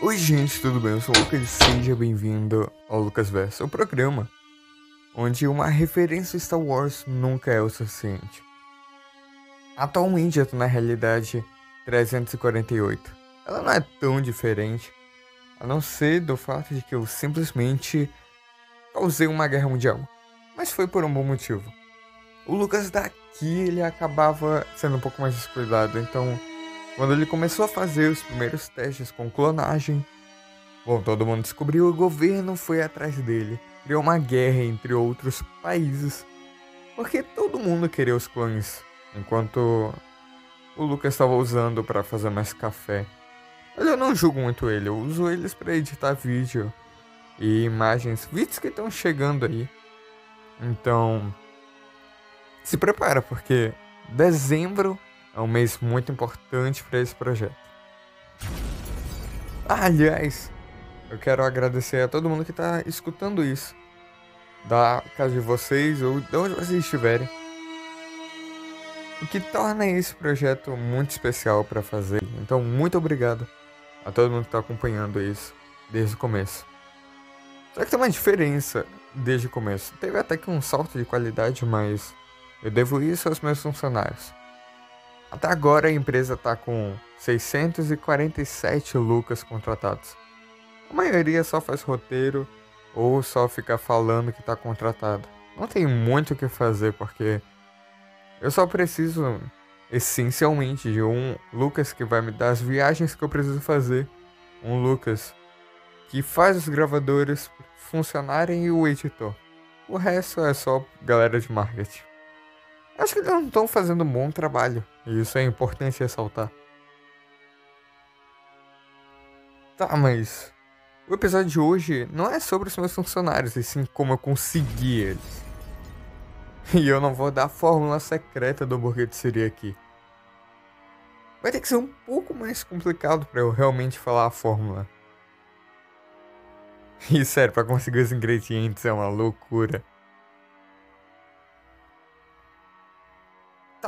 Oi gente, tudo bem? Eu sou o Lucas e seja bem-vindo ao Lucas Verso, o programa onde uma referência Star Wars nunca é o suficiente. Atualmente eu tô na realidade 348. Ela não é tão diferente, a não ser do fato de que eu simplesmente causei uma guerra mundial. Mas foi por um bom motivo. O Lucas daqui ele acabava sendo um pouco mais descuidado, então quando ele começou a fazer os primeiros testes com clonagem, bom, todo mundo descobriu, o governo foi atrás dele, criou uma guerra entre outros países, porque todo mundo queria os clones, enquanto o Lucas estava usando para fazer mais café. Mas eu não julgo muito ele, eu uso eles para editar vídeo e imagens, vídeos que estão chegando aí. Então, se prepara, porque dezembro é um mês muito importante para esse projeto. Aliás, eu quero agradecer a todo mundo que está escutando isso, da casa de vocês ou de onde vocês estiverem. O que torna esse projeto muito especial para fazer. Então, muito obrigado a todo mundo que está acompanhando isso desde o começo. Só que tem uma diferença desde o começo. Teve até que um salto de qualidade, mas eu devo isso aos meus funcionários. Até agora a empresa está com 647 Lucas contratados. A maioria só faz roteiro ou só fica falando que está contratado. Não tem muito o que fazer porque eu só preciso essencialmente de um Lucas que vai me dar as viagens que eu preciso fazer. Um Lucas que faz os gravadores funcionarem e o editor. O resto é só galera de marketing. Acho que eles não estão fazendo um bom trabalho. E isso é importante ressaltar. Tá, mas. O episódio de hoje não é sobre os meus funcionários, e sim como eu consegui eles. E eu não vou dar a fórmula secreta do hambúrguer de aqui. Vai ter que ser um pouco mais complicado para eu realmente falar a fórmula. E sério, para conseguir os ingredientes é uma loucura.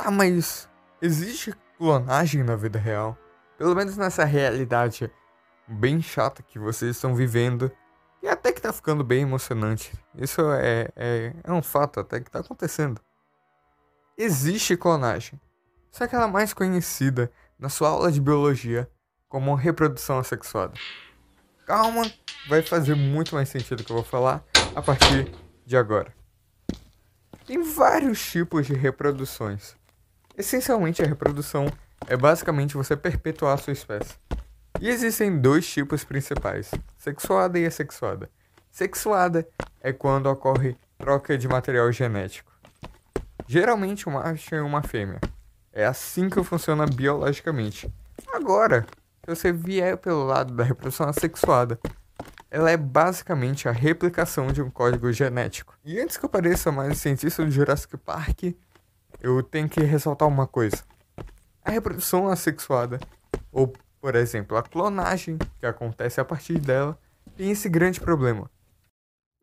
Tá, mas existe clonagem na vida real? Pelo menos nessa realidade bem chata que vocês estão vivendo. E até que tá ficando bem emocionante. Isso é, é, é um fato até que tá acontecendo. Existe clonagem. Só que ela é mais conhecida na sua aula de biologia como reprodução assexuada. Calma, vai fazer muito mais sentido o que eu vou falar a partir de agora. Tem vários tipos de reproduções. Essencialmente, a reprodução é basicamente você perpetuar a sua espécie. E existem dois tipos principais: sexuada e assexuada. Sexuada é quando ocorre troca de material genético. Geralmente um macho e uma fêmea. É assim que funciona biologicamente. Agora, se você vier pelo lado da reprodução assexuada, ela é basicamente a replicação de um código genético. E antes que eu pareça mais cientista do Jurassic Park, eu tenho que ressaltar uma coisa. A reprodução assexuada, ou por exemplo, a clonagem que acontece a partir dela, tem esse grande problema.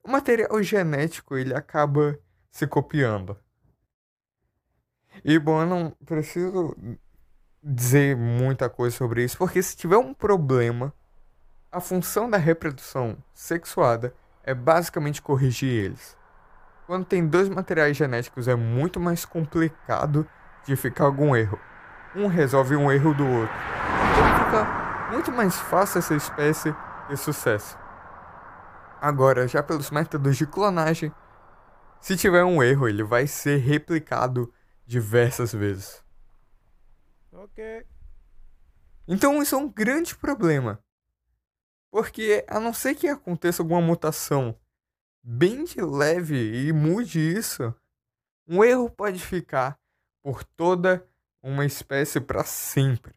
O material genético ele acaba se copiando. E bom, eu não preciso dizer muita coisa sobre isso, porque se tiver um problema, a função da reprodução sexuada é basicamente corrigir eles. Quando tem dois materiais genéticos é muito mais complicado de ficar algum erro. Um resolve um erro do outro. Então fica muito mais fácil essa espécie ter sucesso. Agora, já pelos métodos de clonagem, se tiver um erro, ele vai ser replicado diversas vezes. Ok. Então isso é um grande problema. Porque a não ser que aconteça alguma mutação bem de leve e mude isso, um erro pode ficar por toda uma espécie para sempre.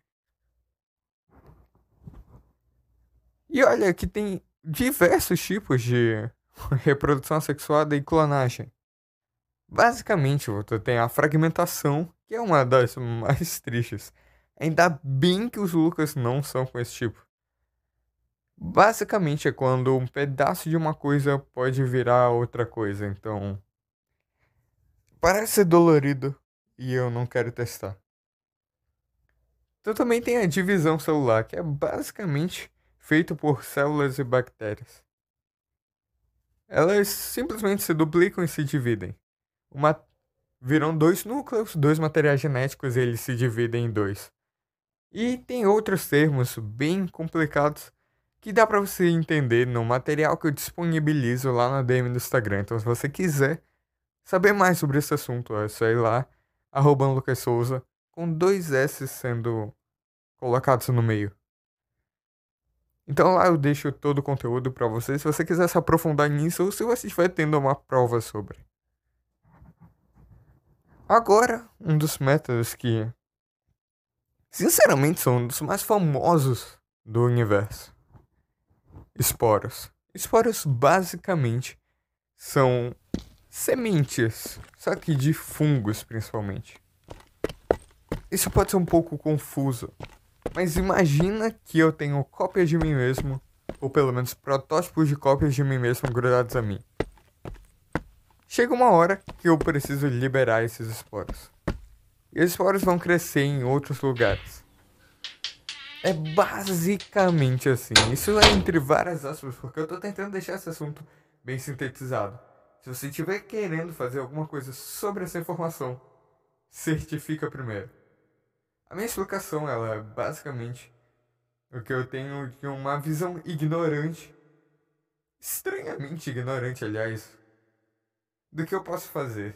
E olha que tem diversos tipos de reprodução sexuada e clonagem. Basicamente, você tem a fragmentação, que é uma das mais tristes. Ainda bem que os Lucas não são com esse tipo. Basicamente é quando um pedaço de uma coisa pode virar outra coisa, então. Parece ser dolorido e eu não quero testar. Então também tem a divisão celular, que é basicamente feito por células e bactérias. Elas simplesmente se duplicam e se dividem. Uma... Viram dois núcleos, dois materiais genéticos, e eles se dividem em dois. E tem outros termos bem complicados que dá para você entender no material que eu disponibilizo lá na DM do Instagram. Então, se você quiser saber mais sobre esse assunto, é só ir lá, arroba Lucas Souza, com dois S sendo colocados no meio. Então lá eu deixo todo o conteúdo para você, se você quiser se aprofundar nisso ou se você estiver tendo uma prova sobre. Agora, um dos métodos que, sinceramente, são um dos mais famosos do universo. Esporos. Esporos basicamente são sementes, só que de fungos principalmente. Isso pode ser um pouco confuso, mas imagina que eu tenho cópias de mim mesmo, ou pelo menos protótipos de cópias de mim mesmo grudados a mim. Chega uma hora que eu preciso liberar esses esporos. E os esporos vão crescer em outros lugares. É basicamente assim. Isso é entre várias aspas, porque eu tô tentando deixar esse assunto bem sintetizado. Se você estiver querendo fazer alguma coisa sobre essa informação, certifica primeiro. A minha explicação ela é basicamente o que eu tenho de uma visão ignorante, estranhamente ignorante, aliás, do que eu posso fazer.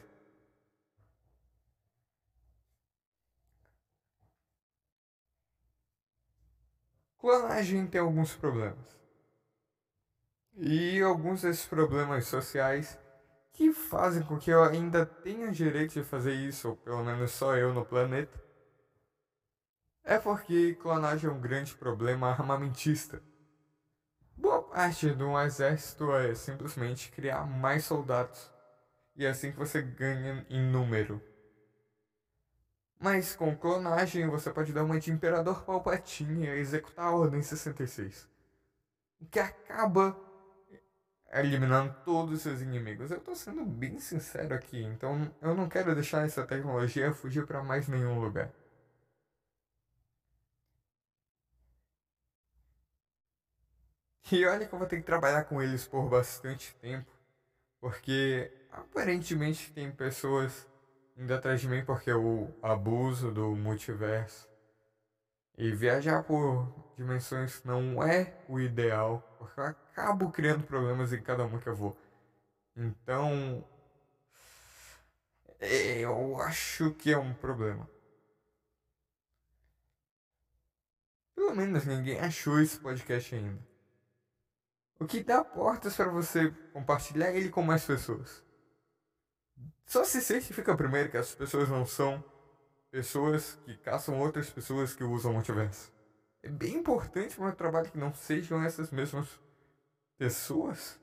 Clonagem tem alguns problemas. E alguns desses problemas sociais que fazem com que eu ainda tenha direito de fazer isso, ou pelo menos só eu no planeta, é porque clonagem é um grande problema armamentista. Boa parte de um exército é simplesmente criar mais soldados, e é assim que você ganha em número. Mas com clonagem você pode dar uma de Imperador Palpatine e executar a Ordem 66. O que acaba eliminando todos os seus inimigos. Eu tô sendo bem sincero aqui, então eu não quero deixar essa tecnologia fugir para mais nenhum lugar. E olha que eu vou ter que trabalhar com eles por bastante tempo, porque aparentemente tem pessoas indo atrás de mim porque o abuso do multiverso e viajar por dimensões não é o ideal, porque eu acabo criando problemas em cada uma que eu vou. Então, eu acho que é um problema. Pelo menos ninguém achou esse podcast ainda. O que dá portas para você compartilhar ele com mais pessoas. Só se certifica primeiro que essas pessoas não são pessoas que caçam outras pessoas que usam o multiverso. É bem importante para o meu trabalho que não sejam essas mesmas pessoas.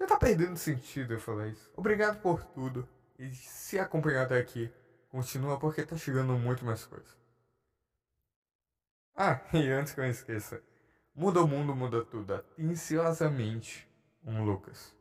Já tá perdendo sentido eu falar isso. Obrigado por tudo. E se acompanhar até aqui, continua porque tá chegando muito mais coisa. Ah, e antes que eu esqueça, muda o mundo, muda tudo. Atenciosamente, um Lucas.